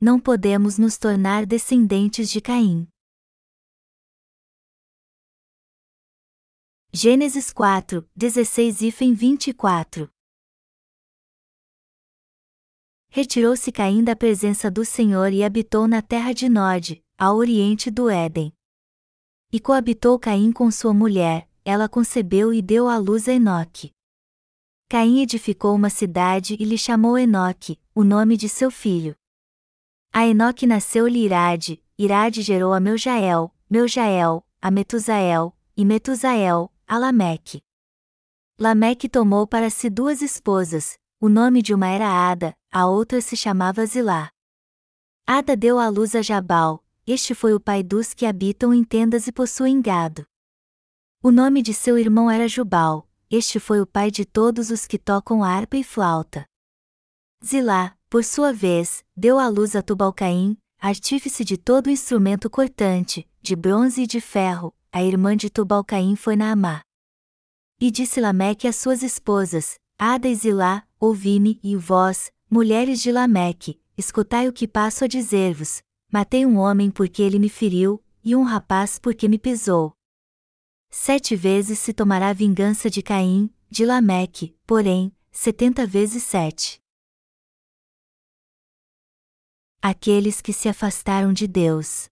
não podemos nos tornar descendentes de Caim. Gênesis 4, 16 e 24 Retirou-se Caim da presença do Senhor e habitou na terra de Nod, ao oriente do Éden. E coabitou Caim com sua mulher, ela concebeu e deu à luz a Enoque. Caim edificou uma cidade e lhe chamou Enoque, o nome de seu filho. A Enoque nasceu-lhe Irade, Irade gerou a Meujael, Meujael, a Metusael, e Metusael, a Lameque. Lameque tomou para si duas esposas, o nome de uma era Ada, a outra se chamava Zilá. Ada deu à luz a Jabal, este foi o pai dos que habitam em tendas e possuem gado. O nome de seu irmão era Jubal, este foi o pai de todos os que tocam harpa e flauta. Zilá, por sua vez, deu à luz a Tubalcaim, artífice de todo instrumento cortante, de bronze e de ferro, a irmã de Tubalcaim foi Naamá. E disse Lameque às suas esposas, Ada e Zilá, ouvi-me, e vós, mulheres de Lameque, escutai o que passo a dizer-vos, matei um homem porque ele me feriu, e um rapaz porque me pisou. Sete vezes se tomará vingança de Caim, de Lameque, porém, setenta vezes sete. Aqueles que se afastaram de Deus.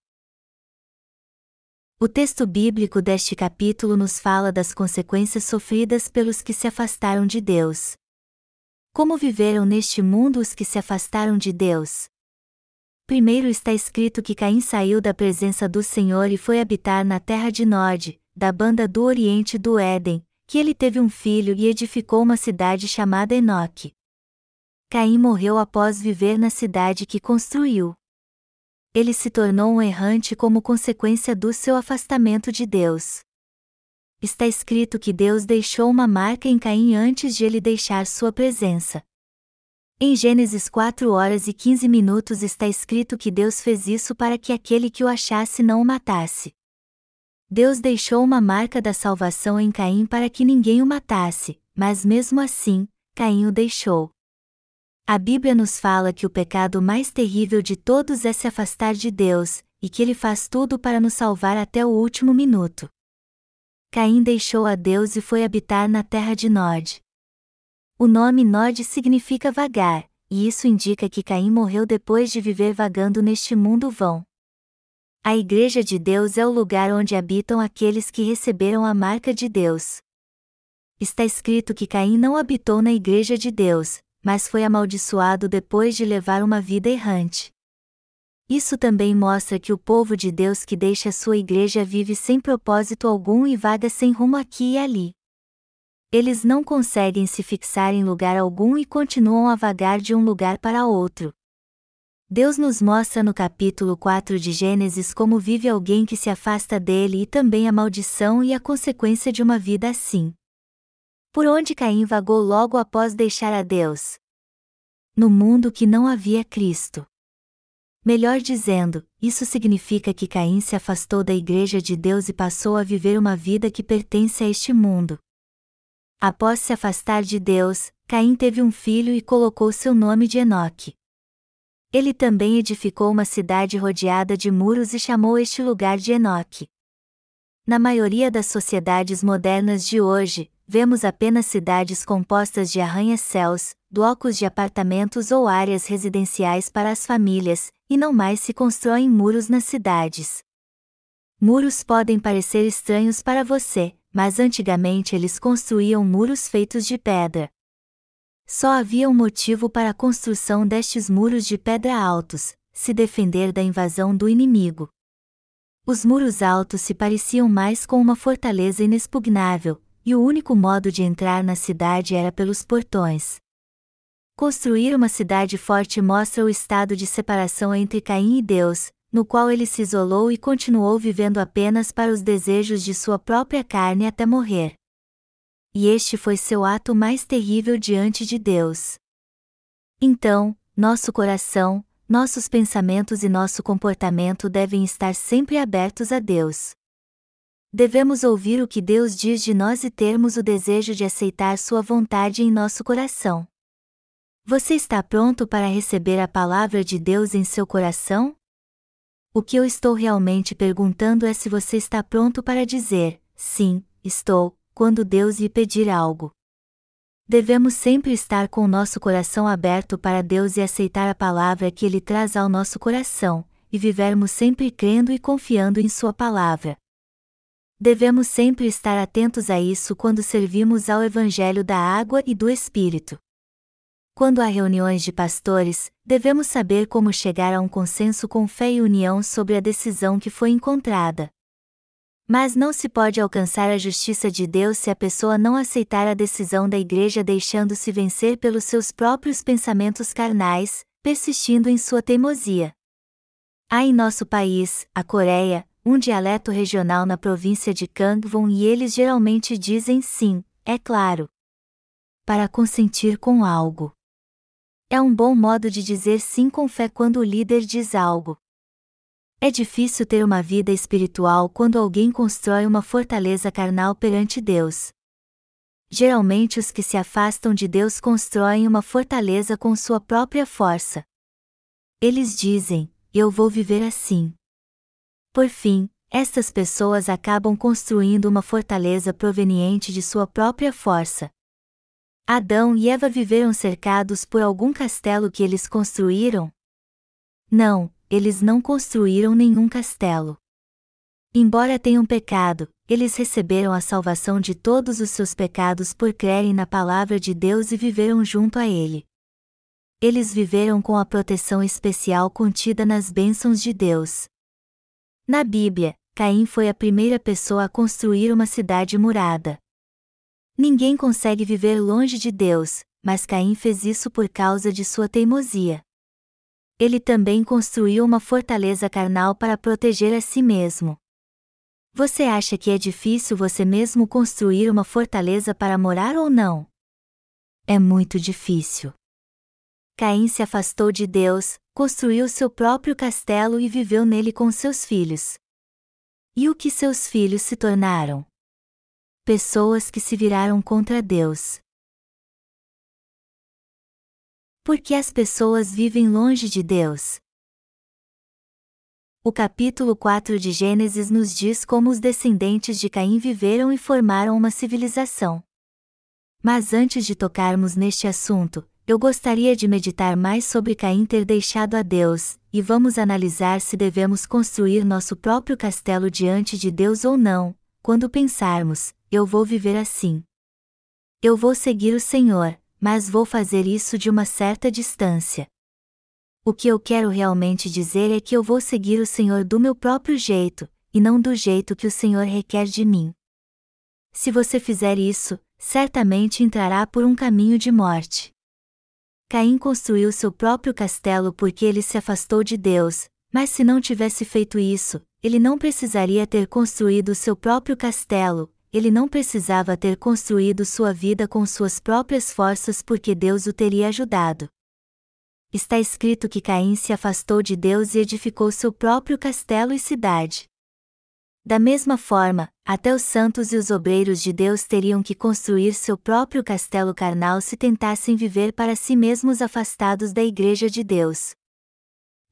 O texto bíblico deste capítulo nos fala das consequências sofridas pelos que se afastaram de Deus. Como viveram neste mundo os que se afastaram de Deus? Primeiro está escrito que Caim saiu da presença do Senhor e foi habitar na terra de Nod, da banda do Oriente do Éden, que ele teve um filho e edificou uma cidade chamada Enoque. Caim morreu após viver na cidade que construiu. Ele se tornou um errante como consequência do seu afastamento de Deus. Está escrito que Deus deixou uma marca em Caim antes de ele deixar sua presença. Em Gênesis 4 horas e 15 minutos está escrito que Deus fez isso para que aquele que o achasse não o matasse. Deus deixou uma marca da salvação em Caim para que ninguém o matasse, mas mesmo assim, Caim o deixou. A Bíblia nos fala que o pecado mais terrível de todos é se afastar de Deus, e que ele faz tudo para nos salvar até o último minuto. Caim deixou a Deus e foi habitar na terra de Nod. O nome Nod significa vagar, e isso indica que Caim morreu depois de viver vagando neste mundo vão. A Igreja de Deus é o lugar onde habitam aqueles que receberam a marca de Deus. Está escrito que Caim não habitou na Igreja de Deus, mas foi amaldiçoado depois de levar uma vida errante. Isso também mostra que o povo de Deus que deixa sua igreja vive sem propósito algum e vaga sem rumo aqui e ali. Eles não conseguem se fixar em lugar algum e continuam a vagar de um lugar para outro, Deus nos mostra no capítulo 4 de Gênesis como vive alguém que se afasta dele e também a maldição e a consequência de uma vida assim. Por onde Caim vagou logo após deixar a Deus? No mundo que não havia Cristo. Melhor dizendo, isso significa que Caim se afastou da Igreja de Deus e passou a viver uma vida que pertence a este mundo. Após se afastar de Deus, Caim teve um filho e colocou seu nome de Enoque. Ele também edificou uma cidade rodeada de muros e chamou este lugar de Enoque. Na maioria das sociedades modernas de hoje, vemos apenas cidades compostas de arranha-céus, blocos de apartamentos ou áreas residenciais para as famílias, e não mais se constroem muros nas cidades. Muros podem parecer estranhos para você, mas antigamente eles construíam muros feitos de pedra, só havia um motivo para a construção destes muros de pedra altos: se defender da invasão do inimigo. Os muros altos se pareciam mais com uma fortaleza inexpugnável, e o único modo de entrar na cidade era pelos portões. Construir uma cidade forte mostra o estado de separação entre Caim e Deus, no qual ele se isolou e continuou vivendo apenas para os desejos de sua própria carne até morrer e este foi seu ato mais terrível diante de Deus. Então, nosso coração, nossos pensamentos e nosso comportamento devem estar sempre abertos a Deus. Devemos ouvir o que Deus diz de nós e termos o desejo de aceitar Sua vontade em nosso coração. Você está pronto para receber a palavra de Deus em seu coração? O que eu estou realmente perguntando é se você está pronto para dizer, sim, estou, quando Deus lhe pedir algo. Devemos sempre estar com o nosso coração aberto para Deus e aceitar a palavra que Ele traz ao nosso coração, e vivermos sempre crendo e confiando em Sua palavra. Devemos sempre estar atentos a isso quando servimos ao Evangelho da água e do Espírito. Quando há reuniões de pastores, devemos saber como chegar a um consenso com fé e união sobre a decisão que foi encontrada. Mas não se pode alcançar a justiça de Deus se a pessoa não aceitar a decisão da igreja deixando-se vencer pelos seus próprios pensamentos carnais, persistindo em sua teimosia. Há em nosso país, a Coreia, um dialeto regional na província de Gangwon e eles geralmente dizem sim, é claro. Para consentir com algo. É um bom modo de dizer sim com fé quando o líder diz algo. É difícil ter uma vida espiritual quando alguém constrói uma fortaleza carnal perante Deus. Geralmente os que se afastam de Deus constroem uma fortaleza com sua própria força. Eles dizem: Eu vou viver assim. Por fim, estas pessoas acabam construindo uma fortaleza proveniente de sua própria força. Adão e Eva viveram cercados por algum castelo que eles construíram? Não, eles não construíram nenhum castelo. Embora tenham pecado, eles receberam a salvação de todos os seus pecados por crerem na palavra de Deus e viveram junto a Ele. Eles viveram com a proteção especial contida nas bênçãos de Deus. Na Bíblia, Caim foi a primeira pessoa a construir uma cidade murada. Ninguém consegue viver longe de Deus, mas Caim fez isso por causa de sua teimosia ele também construiu uma fortaleza carnal para proteger a si mesmo. Você acha que é difícil você mesmo construir uma fortaleza para morar ou não? É muito difícil. Caim se afastou de Deus, construiu seu próprio castelo e viveu nele com seus filhos. E o que seus filhos se tornaram? Pessoas que se viraram contra Deus. Porque as pessoas vivem longe de Deus. O capítulo 4 de Gênesis nos diz como os descendentes de Caim viveram e formaram uma civilização. Mas antes de tocarmos neste assunto, eu gostaria de meditar mais sobre Caim ter deixado a Deus, e vamos analisar se devemos construir nosso próprio castelo diante de Deus ou não, quando pensarmos, eu vou viver assim. Eu vou seguir o Senhor, mas vou fazer isso de uma certa distância. O que eu quero realmente dizer é que eu vou seguir o Senhor do meu próprio jeito, e não do jeito que o Senhor requer de mim. Se você fizer isso, certamente entrará por um caminho de morte. Caim construiu seu próprio castelo porque ele se afastou de Deus, mas se não tivesse feito isso, ele não precisaria ter construído seu próprio castelo, ele não precisava ter construído sua vida com suas próprias forças porque Deus o teria ajudado. Está escrito que Caim se afastou de Deus e edificou seu próprio castelo e cidade. Da mesma forma, até os santos e os obreiros de Deus teriam que construir seu próprio castelo carnal se tentassem viver para si mesmos afastados da Igreja de Deus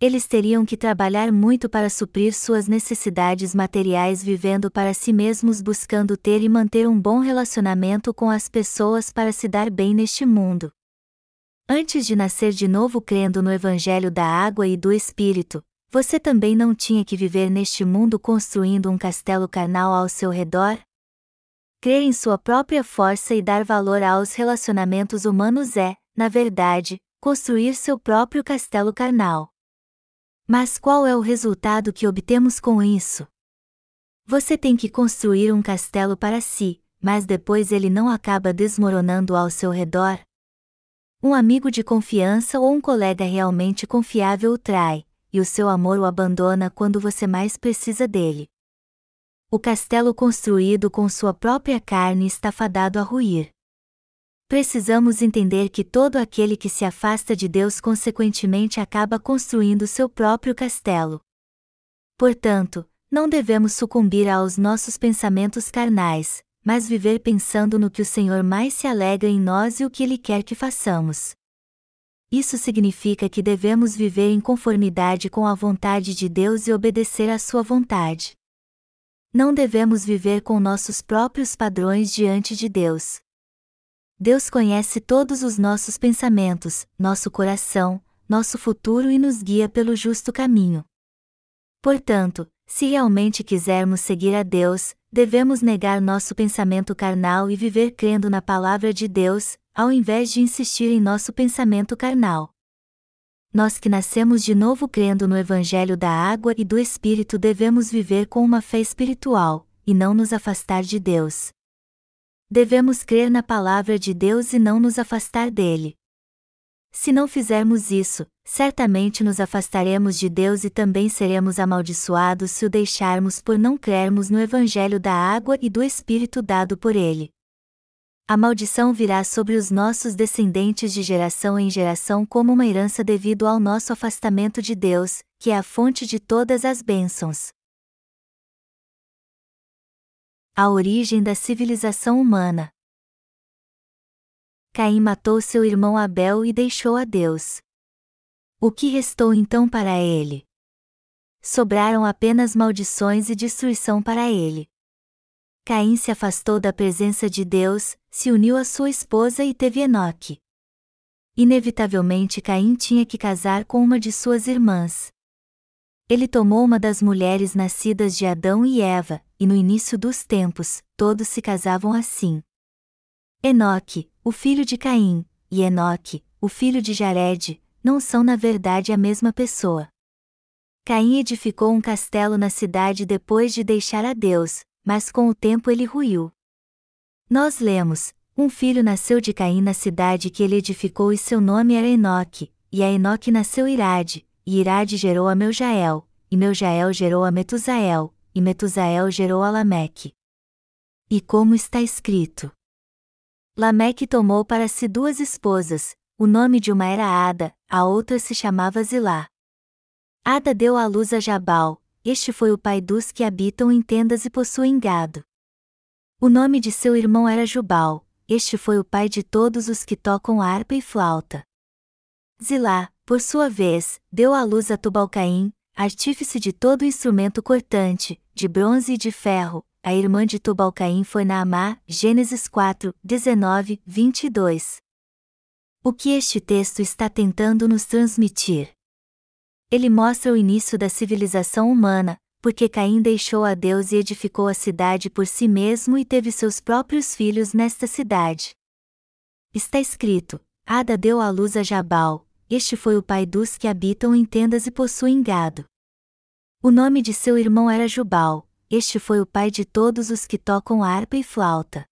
eles teriam que trabalhar muito para suprir suas necessidades materiais vivendo para si mesmos buscando ter e manter um bom relacionamento com as pessoas para se dar bem neste mundo. Antes de nascer de novo crendo no Evangelho da água e do Espírito, você também não tinha que viver neste mundo construindo um castelo carnal ao seu redor? Crer em sua própria força e dar valor aos relacionamentos humanos é, na verdade, construir seu próprio castelo carnal. Mas qual é o resultado que obtemos com isso? Você tem que construir um castelo para si, mas depois ele não acaba desmoronando ao seu redor? Um amigo de confiança ou um colega realmente confiável o trai, e o seu amor o abandona quando você mais precisa dele. O castelo construído com sua própria carne está fadado a ruir precisamos entender que todo aquele que se afasta de Deus consequentemente acaba construindo seu próprio castelo. Portanto, não devemos sucumbir aos nossos pensamentos carnais, mas viver pensando no que o Senhor mais se alegra em nós e o que Ele quer que façamos. Isso significa que devemos viver em conformidade com a vontade de Deus e obedecer à sua vontade. Não devemos viver com nossos próprios padrões diante de Deus. Deus conhece todos os nossos pensamentos, nosso coração, nosso futuro e nos guia pelo justo caminho. Portanto, se realmente quisermos seguir a Deus, devemos negar nosso pensamento carnal e viver crendo na palavra de Deus, ao invés de insistir em nosso pensamento carnal. Nós que nascemos de novo crendo no Evangelho da água e do Espírito devemos viver com uma fé espiritual, e não nos afastar de Deus. Devemos crer na palavra de Deus e não nos afastar dele. Se não fizermos isso, certamente nos afastaremos de Deus e também seremos amaldiçoados se o deixarmos por não crermos no Evangelho da água e do Espírito dado por ele. A maldição virá sobre os nossos descendentes de geração em geração como uma herança devido ao nosso afastamento de Deus, que é a fonte de todas as bênçãos. A origem da civilização humana. Caim matou seu irmão Abel e deixou a Deus. O que restou então para ele? Sobraram apenas maldições e destruição para ele. Caim se afastou da presença de Deus, se uniu à sua esposa e teve Enoque. Inevitavelmente Caim tinha que casar com uma de suas irmãs. Ele tomou uma das mulheres nascidas de Adão e Eva, e no início dos tempos, todos se casavam assim. Enoque, o filho de Caim, e Enoque, o filho de Jared, não são na verdade a mesma pessoa. Caim edificou um castelo na cidade depois de deixar a Deus, mas com o tempo ele ruiu. Nós lemos: Um filho nasceu de Caim na cidade que ele edificou e seu nome era Enoque, e a Enoque nasceu Irade, e Irade gerou a Meujael, e Meujael gerou a Metusael, e Metusael gerou a Lameque. E como está escrito? Lameque tomou para si duas esposas, o nome de uma era Ada, a outra se chamava Zilá. Ada deu à luz a Jabal, este foi o pai dos que habitam em tendas e possuem gado. O nome de seu irmão era Jubal, este foi o pai de todos os que tocam harpa e flauta. Zilá, por sua vez, deu à luz a Tubalcaim, artífice de todo instrumento cortante, de bronze e de ferro, a irmã de Tubalcaim foi Naamá, Gênesis 4, 19, 22. O que este texto está tentando nos transmitir? Ele mostra o início da civilização humana, porque Caim deixou a Deus e edificou a cidade por si mesmo e teve seus próprios filhos nesta cidade. Está escrito: Ada deu à luz a Jabal, este foi o pai dos que habitam em tendas e possuem gado. O nome de seu irmão era Jubal, este foi o pai de todos os que tocam harpa e flauta.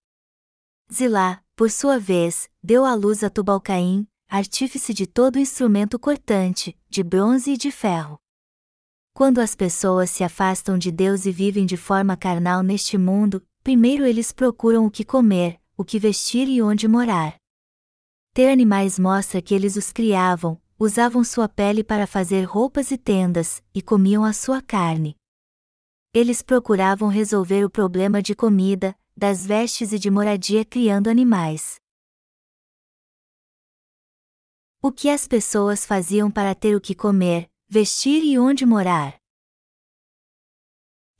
Zilá, por sua vez, deu à luz a Tubalcaim, artífice de todo instrumento cortante, de bronze e de ferro. Quando as pessoas se afastam de Deus e vivem de forma carnal neste mundo, primeiro eles procuram o que comer, o que vestir e onde morar. Ter animais mostra que eles os criavam, usavam sua pele para fazer roupas e tendas, e comiam a sua carne. Eles procuravam resolver o problema de comida, das vestes e de moradia criando animais. O que as pessoas faziam para ter o que comer, vestir e onde morar?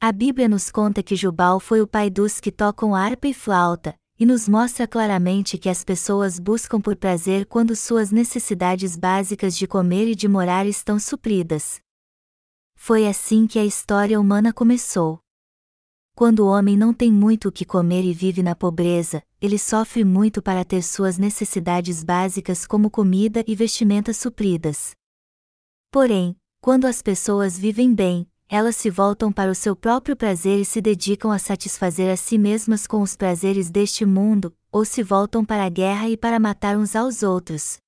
A Bíblia nos conta que Jubal foi o pai dos que tocam harpa e flauta, e nos mostra claramente que as pessoas buscam por prazer quando suas necessidades básicas de comer e de morar estão supridas. Foi assim que a história humana começou. Quando o homem não tem muito o que comer e vive na pobreza, ele sofre muito para ter suas necessidades básicas como comida e vestimentas supridas. Porém, quando as pessoas vivem bem, elas se voltam para o seu próprio prazer e se dedicam a satisfazer a si mesmas com os prazeres deste mundo, ou se voltam para a guerra e para matar uns aos outros.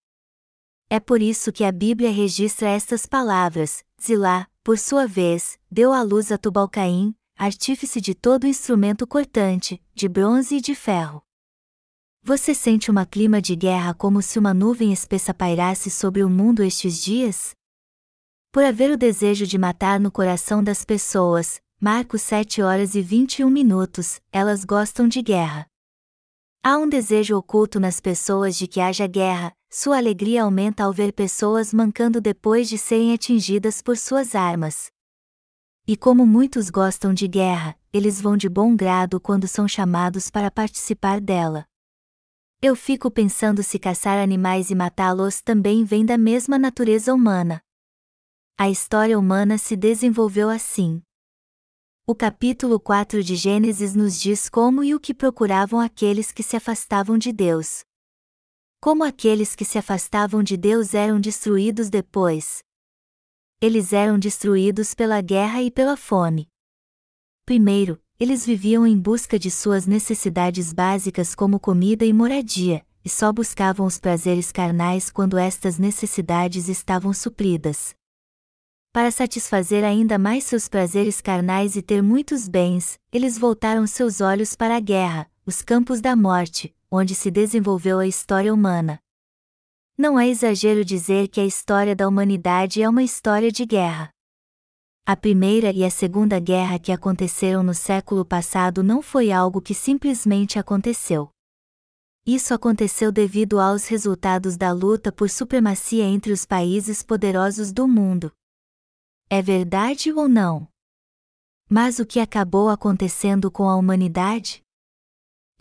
É por isso que a Bíblia registra estas palavras: Zilá, por sua vez, deu à luz a Tubalcaim, artífice de todo instrumento cortante, de bronze e de ferro. Você sente uma clima de guerra como se uma nuvem espessa pairasse sobre o mundo estes dias? Por haver o desejo de matar no coração das pessoas, Marcos 7 horas e 21 minutos, elas gostam de guerra. Há um desejo oculto nas pessoas de que haja guerra, sua alegria aumenta ao ver pessoas mancando depois de serem atingidas por suas armas. E como muitos gostam de guerra, eles vão de bom grado quando são chamados para participar dela. Eu fico pensando se caçar animais e matá-los também vem da mesma natureza humana. A história humana se desenvolveu assim. O capítulo 4 de Gênesis nos diz como e o que procuravam aqueles que se afastavam de Deus. Como aqueles que se afastavam de Deus eram destruídos depois. Eles eram destruídos pela guerra e pela fome. Primeiro, eles viviam em busca de suas necessidades básicas como comida e moradia, e só buscavam os prazeres carnais quando estas necessidades estavam supridas. Para satisfazer ainda mais seus prazeres carnais e ter muitos bens, eles voltaram seus olhos para a guerra, os campos da morte, onde se desenvolveu a história humana. Não é exagero dizer que a história da humanidade é uma história de guerra. A Primeira e a Segunda Guerra que aconteceram no século passado não foi algo que simplesmente aconteceu. Isso aconteceu devido aos resultados da luta por supremacia entre os países poderosos do mundo. É verdade ou não? Mas o que acabou acontecendo com a humanidade?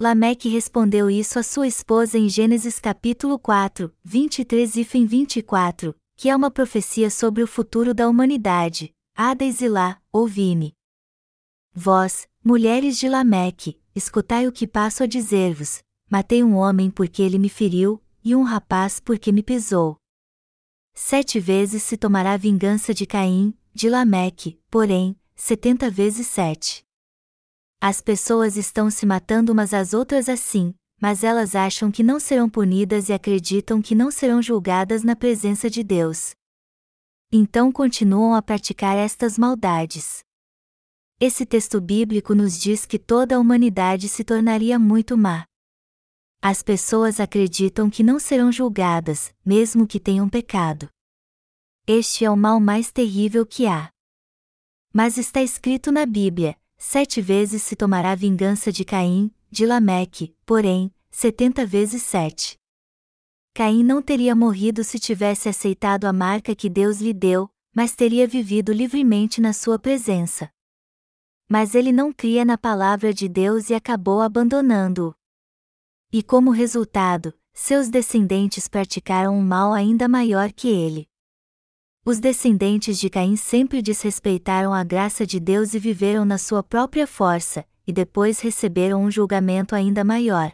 Lameque respondeu isso à sua esposa em Gênesis capítulo 4, 23 e 24, que é uma profecia sobre o futuro da humanidade, Hades e Lá, ouvi-me. Vós, mulheres de Lameque, escutai o que passo a dizer-vos: matei um homem porque ele me feriu, e um rapaz porque me pisou. Sete vezes se tomará vingança de Caim, de Lameque, porém, setenta vezes sete. As pessoas estão se matando umas às outras assim, mas elas acham que não serão punidas e acreditam que não serão julgadas na presença de Deus então continuam a praticar estas maldades. Esse texto bíblico nos diz que toda a humanidade se tornaria muito má. As pessoas acreditam que não serão julgadas, mesmo que tenham pecado. Este é o mal mais terrível que há. Mas está escrito na Bíblia: sete vezes se tomará vingança de Caim, de Lameque, porém, setenta vezes sete. Caim não teria morrido se tivesse aceitado a marca que Deus lhe deu, mas teria vivido livremente na sua presença. Mas ele não cria na palavra de Deus e acabou abandonando-o. E como resultado, seus descendentes praticaram um mal ainda maior que ele. Os descendentes de Caim sempre desrespeitaram a graça de Deus e viveram na sua própria força, e depois receberam um julgamento ainda maior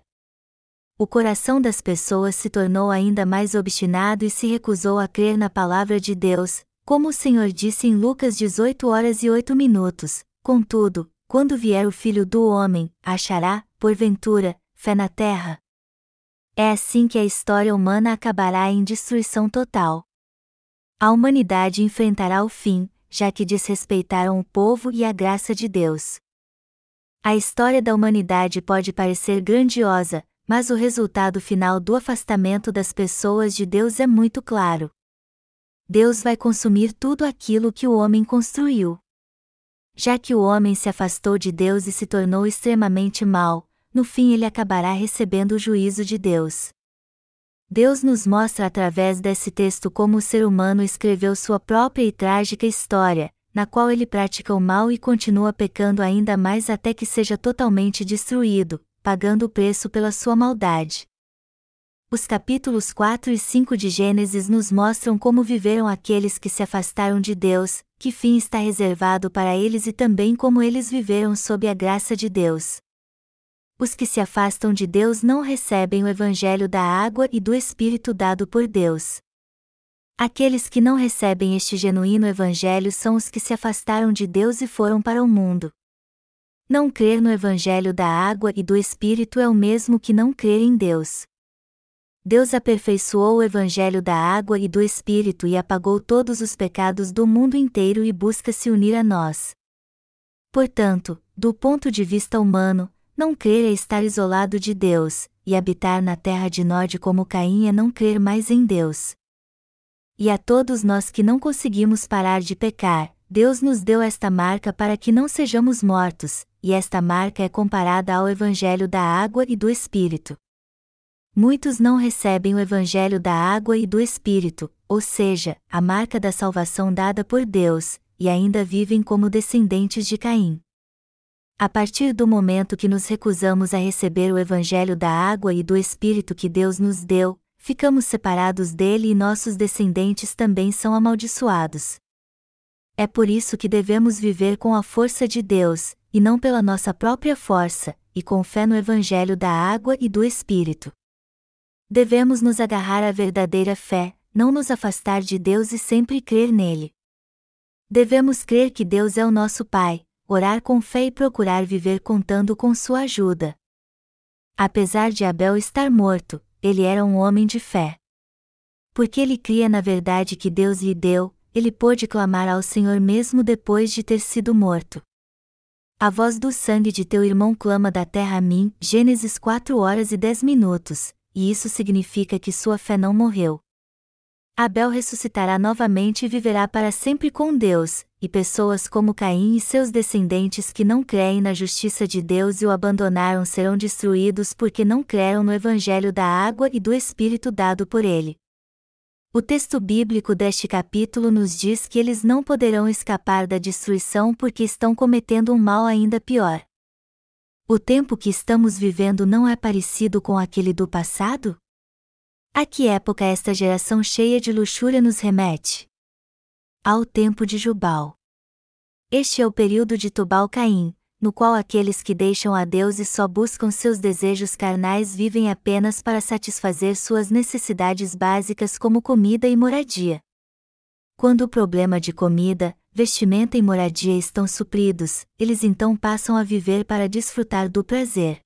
o coração das pessoas se tornou ainda mais obstinado e se recusou a crer na palavra de Deus, como o Senhor disse em Lucas 18 horas e 8 minutos. Contudo, quando vier o Filho do Homem, achará, porventura, fé na terra? É assim que a história humana acabará em destruição total. A humanidade enfrentará o fim, já que desrespeitaram o povo e a graça de Deus. A história da humanidade pode parecer grandiosa, mas o resultado final do afastamento das pessoas de Deus é muito claro. Deus vai consumir tudo aquilo que o homem construiu. Já que o homem se afastou de Deus e se tornou extremamente mau, no fim ele acabará recebendo o juízo de Deus. Deus nos mostra através desse texto como o ser humano escreveu sua própria e trágica história, na qual ele pratica o mal e continua pecando ainda mais até que seja totalmente destruído, pagando o preço pela sua maldade. Os capítulos 4 e 5 de Gênesis nos mostram como viveram aqueles que se afastaram de Deus, que fim está reservado para eles e também como eles viveram sob a graça de Deus. Os que se afastam de Deus não recebem o Evangelho da água e do Espírito dado por Deus. Aqueles que não recebem este genuíno Evangelho são os que se afastaram de Deus e foram para o mundo. Não crer no Evangelho da água e do Espírito é o mesmo que não crer em Deus. Deus aperfeiçoou o Evangelho da água e do Espírito e apagou todos os pecados do mundo inteiro e busca se unir a nós. Portanto, do ponto de vista humano, não crer é estar isolado de Deus, e habitar na terra de Nod como Caim é não crer mais em Deus. E a todos nós que não conseguimos parar de pecar, Deus nos deu esta marca para que não sejamos mortos, e esta marca é comparada ao Evangelho da água e do Espírito. Muitos não recebem o Evangelho da água e do Espírito, ou seja, a marca da salvação dada por Deus, e ainda vivem como descendentes de Caim. A partir do momento que nos recusamos a receber o Evangelho da água e do Espírito que Deus nos deu, ficamos separados dele e nossos descendentes também são amaldiçoados. É por isso que devemos viver com a força de Deus, e não pela nossa própria força, e com fé no Evangelho da água e do Espírito. Devemos nos agarrar à verdadeira fé, não nos afastar de Deus e sempre crer nele. Devemos crer que Deus é o nosso Pai, orar com fé e procurar viver contando com sua ajuda. Apesar de Abel estar morto, ele era um homem de fé. Porque ele cria na verdade que Deus lhe deu, ele pôde clamar ao Senhor mesmo depois de ter sido morto. A voz do sangue de teu irmão clama da terra a mim, Gênesis 4 horas e 10 minutos, e isso significa que sua fé não morreu. Abel ressuscitará novamente e viverá para sempre com Deus, e pessoas como Caim e seus descendentes que não creem na justiça de Deus e o abandonaram serão destruídos porque não creram no Evangelho da água e do Espírito dado por ele. O texto bíblico deste capítulo nos diz que eles não poderão escapar da destruição porque estão cometendo um mal ainda pior. O tempo que estamos vivendo não é parecido com aquele do passado? A que época esta geração cheia de luxúria nos remete? Ao tempo de Jubal. Este é o período de Tubal-Caim, no qual aqueles que deixam a Deus e só buscam seus desejos carnais vivem apenas para satisfazer suas necessidades básicas como comida e moradia. Quando o problema de comida, vestimenta e moradia estão supridos, eles então passam a viver para desfrutar do prazer.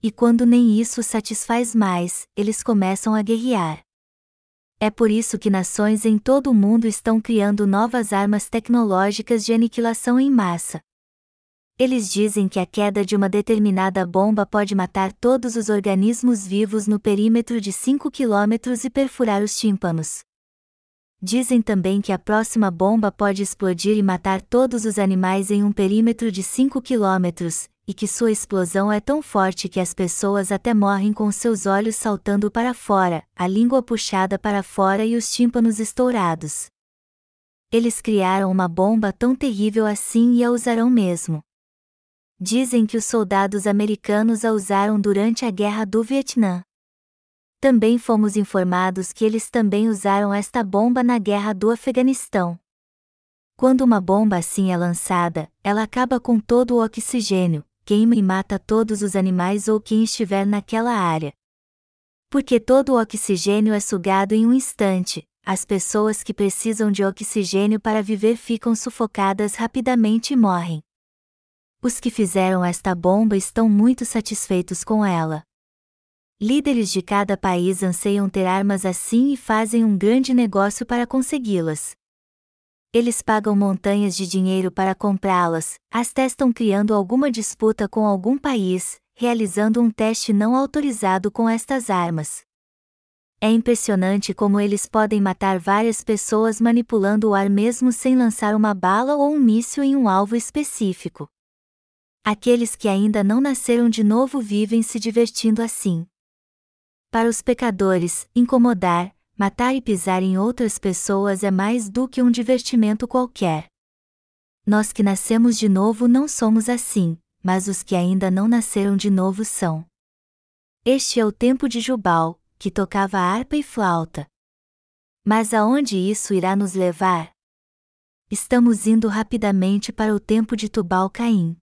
E quando nem isso satisfaz mais, eles começam a guerrear. É por isso que nações em todo o mundo estão criando novas armas tecnológicas de aniquilação em massa. Eles dizem que a queda de uma determinada bomba pode matar todos os organismos vivos no perímetro de 5 km e perfurar os tímpanos. Dizem também que a próxima bomba pode explodir e matar todos os animais em um perímetro de 5 quilômetros, e que sua explosão é tão forte que as pessoas até morrem com seus olhos saltando para fora, a língua puxada para fora e os tímpanos estourados. Eles criaram uma bomba tão terrível assim e a usarão mesmo. Dizem que os soldados americanos a usaram durante a Guerra do Vietnã. Também fomos informados que eles também usaram esta bomba na guerra do Afeganistão. Quando uma bomba assim é lançada, ela acaba com todo o oxigênio, queima e mata todos os animais ou quem estiver naquela área. Porque todo o oxigênio é sugado em um instante, as pessoas que precisam de oxigênio para viver ficam sufocadas rapidamente e morrem. Os que fizeram esta bomba estão muito satisfeitos com ela. Líderes de cada país anseiam ter armas assim e fazem um grande negócio para consegui-las. Eles pagam montanhas de dinheiro para comprá-las, as testam criando alguma disputa com algum país, realizando um teste não autorizado com estas armas. É impressionante como eles podem matar várias pessoas manipulando o ar mesmo sem lançar uma bala ou um míssil em um alvo específico. Aqueles que ainda não nasceram de novo vivem se divertindo assim. Para os pecadores, incomodar, matar e pisar em outras pessoas é mais do que um divertimento qualquer. Nós que nascemos de novo não somos assim, mas os que ainda não nasceram de novo são. Este é o tempo de Jubal, que tocava harpa e flauta. Mas aonde isso irá nos levar? Estamos indo rapidamente para o tempo de Tubal-Caim.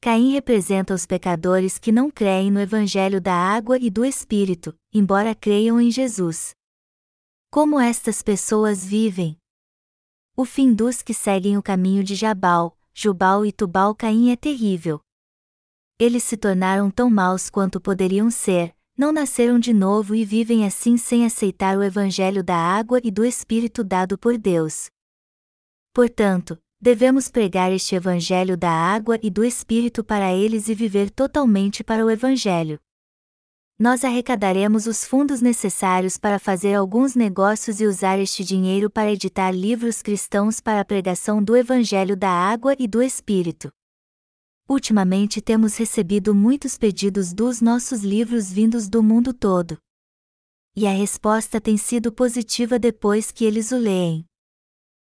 Caim representa os pecadores que não creem no Evangelho da água e do Espírito, embora creiam em Jesus. Como estas pessoas vivem? O fim dos que seguem o caminho de Jabal, Jubal e Tubal Caim é terrível. Eles se tornaram tão maus quanto poderiam ser, não nasceram de novo e vivem assim sem aceitar o Evangelho da água e do Espírito dado por Deus. Portanto, devemos pregar este Evangelho da água e do Espírito para eles e viver totalmente para o Evangelho. Nós arrecadaremos os fundos necessários para fazer alguns negócios e usar este dinheiro para editar livros cristãos para a pregação do Evangelho da água e do Espírito. Ultimamente temos recebido muitos pedidos dos nossos livros vindos do mundo todo. E a resposta tem sido positiva depois que eles o leem.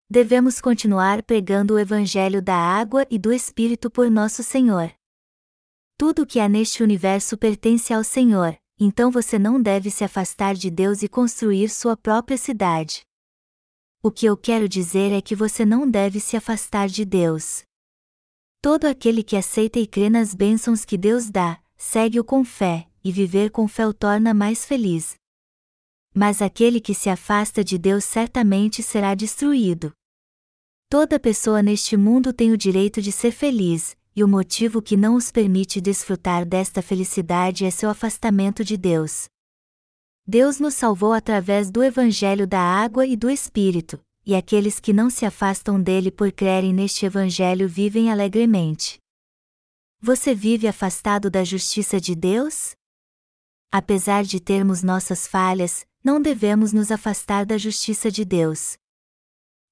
Devemos continuar pregando o Evangelho da água e do Espírito por nosso Senhor. Tudo o que há neste universo pertence ao Senhor, então você não deve se afastar de Deus e construir sua própria cidade. O que eu quero dizer é que você não deve se afastar de Deus. Todo aquele que aceita e crê nas bênçãos que Deus dá, segue-o com fé, e viver com fé o torna mais feliz. Mas aquele que se afasta de Deus certamente será destruído. Toda pessoa neste mundo tem o direito de ser feliz, e o motivo que não os permite desfrutar desta felicidade é seu afastamento de Deus. Deus nos salvou através do Evangelho da água e do Espírito, e aqueles que não se afastam dele por crerem neste Evangelho vivem alegremente. Você vive afastado da justiça de Deus? Apesar de termos nossas falhas, não devemos nos afastar da justiça de Deus.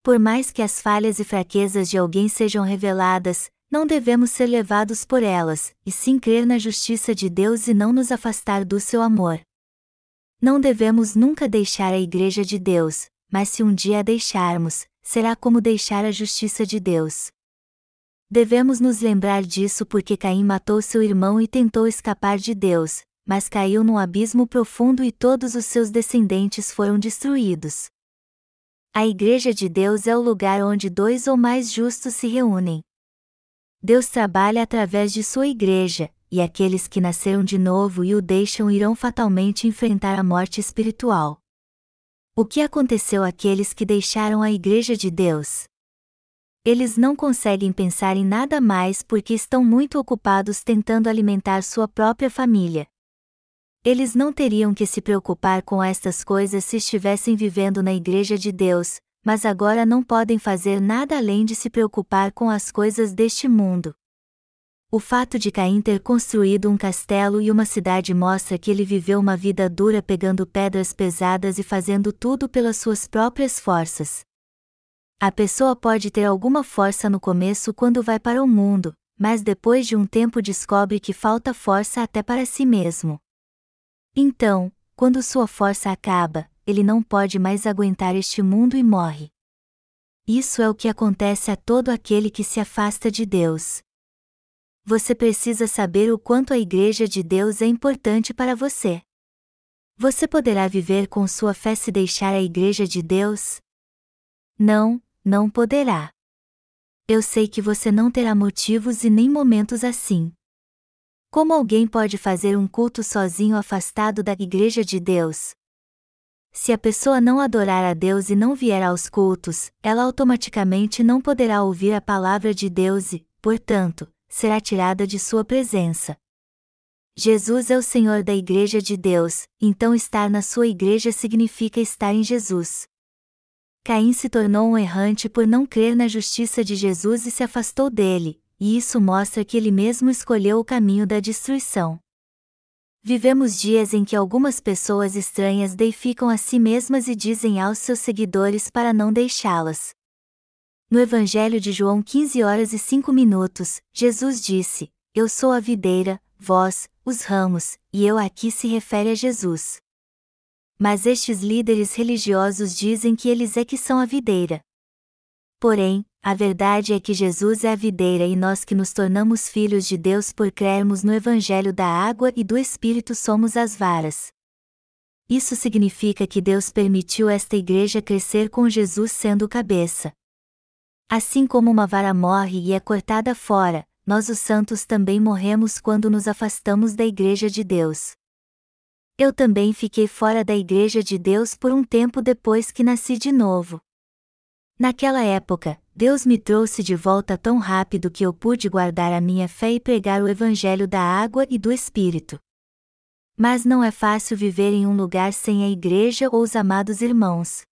Por mais que as falhas e fraquezas de alguém sejam reveladas, não devemos ser levados por elas, e sim crer na justiça de Deus e não nos afastar do seu amor. Não devemos nunca deixar a Igreja de Deus, mas se um dia a deixarmos, será como deixar a justiça de Deus. Devemos nos lembrar disso porque Caim matou seu irmão e tentou escapar de Deus, mas caiu num abismo profundo e todos os seus descendentes foram destruídos. A Igreja de Deus é o lugar onde dois ou mais justos se reúnem. Deus trabalha através de sua Igreja, e aqueles que nasceram de novo e o deixam irão fatalmente enfrentar a morte espiritual. O que aconteceu àqueles que deixaram a Igreja de Deus? Eles não conseguem pensar em nada mais porque estão muito ocupados tentando alimentar sua própria família. Eles não teriam que se preocupar com estas coisas se estivessem vivendo na Igreja de Deus, mas agora não podem fazer nada além de se preocupar com as coisas deste mundo. O fato de Caim ter construído um castelo e uma cidade mostra que ele viveu uma vida dura pegando pedras pesadas e fazendo tudo pelas suas próprias forças. A pessoa pode ter alguma força no começo quando vai para o mundo, mas depois de um tempo descobre que falta força até para si mesmo. Então, quando sua força acaba, ele não pode mais aguentar este mundo e morre. Isso é o que acontece a todo aquele que se afasta de Deus você precisa saber o quanto a Igreja de Deus é importante para você. Você poderá viver com sua fé se deixar a Igreja de Deus? Não, não poderá. Eu sei que você não terá motivos e nem momentos assim. Como alguém pode fazer um culto sozinho afastado da Igreja de Deus? Se a pessoa não adorar a Deus e não vier aos cultos, ela automaticamente não poderá ouvir a palavra de Deus e, portanto, será tirada de sua presença. Jesus é o Senhor da Igreja de Deus, então estar na sua igreja significa estar em Jesus. Caim se tornou um errante por não crer na justiça de Jesus e se afastou dele, e isso mostra que ele mesmo escolheu o caminho da destruição. Vivemos dias em que algumas pessoas estranhas deificam a si mesmas e dizem aos seus seguidores para não deixá-las. No Evangelho de João 15 horas e 5 minutos, Jesus disse: Eu sou a videira, vós, os ramos, e eu aqui se refere a Jesus. Mas estes líderes religiosos dizem que eles é que são a videira. Porém, a verdade é que Jesus é a videira e nós que nos tornamos filhos de Deus por crermos no Evangelho da água e do Espírito somos as varas. Isso significa que Deus permitiu esta igreja crescer com Jesus sendo cabeça. Assim como uma vara morre e é cortada fora, nós os santos também morremos quando nos afastamos da Igreja de Deus. Eu também fiquei fora da Igreja de Deus por um tempo depois que nasci de novo. Naquela época, Deus me trouxe de volta tão rápido que eu pude guardar a minha fé e pregar o Evangelho da água e do Espírito. Mas não é fácil viver em um lugar sem a igreja ou os amados irmãos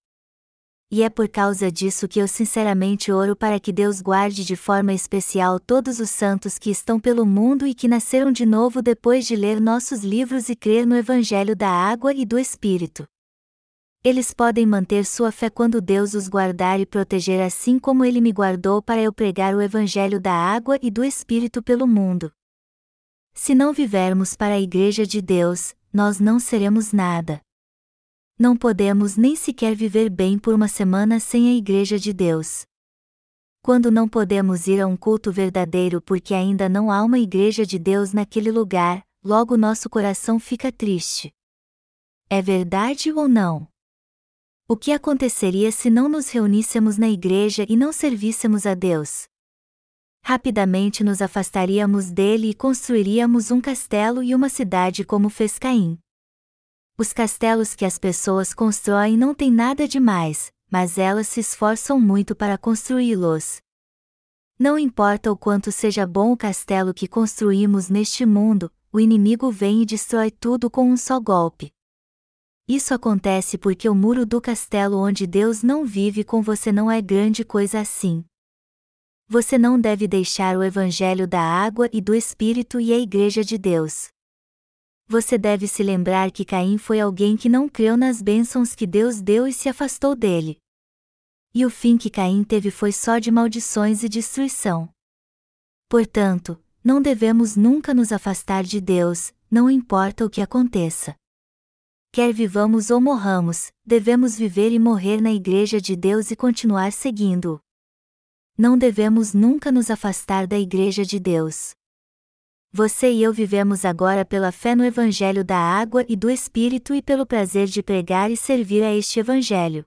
e é por causa disso que eu sinceramente oro para que Deus guarde de forma especial todos os santos que estão pelo mundo e que nasceram de novo depois de ler nossos livros e crer no Evangelho da Água e do Espírito. Eles podem manter sua fé quando Deus os guardar e proteger assim como Ele me guardou para eu pregar o Evangelho da água e do Espírito pelo mundo. Se não vivermos para a Igreja de Deus, nós não seremos nada. Não podemos nem sequer viver bem por uma semana sem a Igreja de Deus. Quando não podemos ir a um culto verdadeiro porque ainda não há uma Igreja de Deus naquele lugar, logo nosso coração fica triste. É verdade ou não? O que aconteceria se não nos reuníssemos na igreja e não servíssemos a Deus? Rapidamente nos afastaríamos dele e construiríamos um castelo e uma cidade como fez Caim. Os castelos que as pessoas constroem não têm nada demais, mas elas se esforçam muito para construí-los. Não importa o quanto seja bom o castelo que construímos neste mundo, o inimigo vem e destrói tudo com um só golpe. Isso acontece porque o muro do castelo onde Deus não vive com você não é grande coisa assim. Você não deve deixar o Evangelho da água e do Espírito e a Igreja de Deus. Você deve se lembrar que Caim foi alguém que não creu nas bênçãos que Deus deu e se afastou dele. E o fim que Caim teve foi só de maldições e destruição. Portanto, não devemos nunca nos afastar de Deus, não importa o que aconteça. Quer vivamos ou morramos, devemos viver e morrer na Igreja de Deus e continuar seguindo-o. Não devemos nunca nos afastar da Igreja de Deus. Você e eu vivemos agora pela fé no Evangelho da água e do Espírito e pelo prazer de pregar e servir a este Evangelho.